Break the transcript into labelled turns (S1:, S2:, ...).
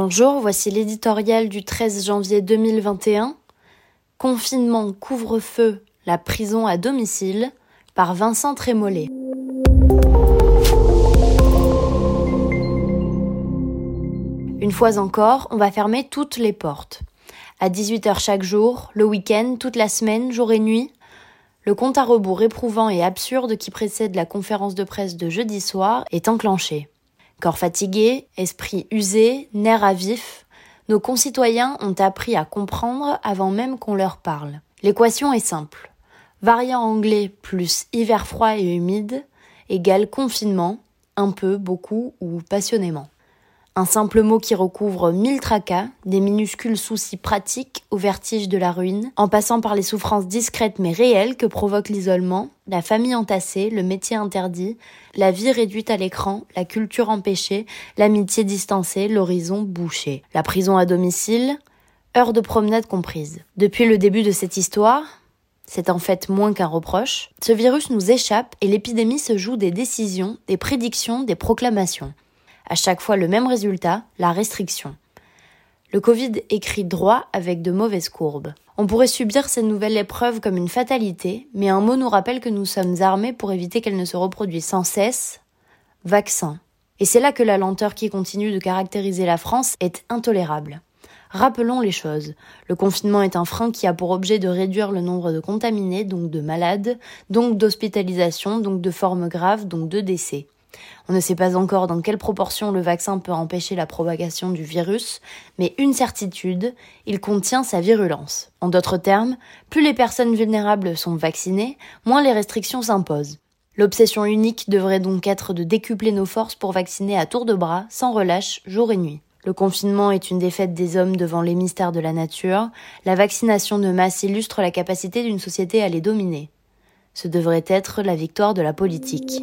S1: Bonjour, voici l'éditorial du 13 janvier 2021. Confinement, couvre-feu, la prison à domicile par Vincent Trémollet. Une fois encore, on va fermer toutes les portes. À 18h chaque jour, le week-end, toute la semaine, jour et nuit, le compte à rebours éprouvant et absurde qui précède la conférence de presse de jeudi soir est enclenché. Corps fatigué, esprit usé, nerfs à vif, nos concitoyens ont appris à comprendre avant même qu'on leur parle. L'équation est simple. Variant anglais plus hiver froid et humide égale confinement, un peu, beaucoup ou passionnément. Un simple mot qui recouvre mille tracas, des minuscules soucis pratiques au vertige de la ruine, en passant par les souffrances discrètes mais réelles que provoque l'isolement, la famille entassée, le métier interdit, la vie réduite à l'écran, la culture empêchée, l'amitié distancée, l'horizon bouché, la prison à domicile, heures de promenade comprises. Depuis le début de cette histoire, c'est en fait moins qu'un reproche, ce virus nous échappe et l'épidémie se joue des décisions, des prédictions, des proclamations à chaque fois le même résultat, la restriction. Le Covid écrit droit avec de mauvaises courbes. On pourrait subir cette nouvelle épreuve comme une fatalité, mais un mot nous rappelle que nous sommes armés pour éviter qu'elle ne se reproduise sans cesse. Vaccin. Et c'est là que la lenteur qui continue de caractériser la France est intolérable. Rappelons les choses. Le confinement est un frein qui a pour objet de réduire le nombre de contaminés, donc de malades, donc d'hospitalisations, donc de formes graves, donc de décès. On ne sait pas encore dans quelle proportion le vaccin peut empêcher la propagation du virus, mais une certitude, il contient sa virulence. En d'autres termes, plus les personnes vulnérables sont vaccinées, moins les restrictions s'imposent. L'obsession unique devrait donc être de décupler nos forces pour vacciner à tour de bras, sans relâche, jour et nuit. Le confinement est une défaite des hommes devant les mystères de la nature, la vaccination de masse illustre la capacité d'une société à les dominer. Ce devrait être la victoire de la politique.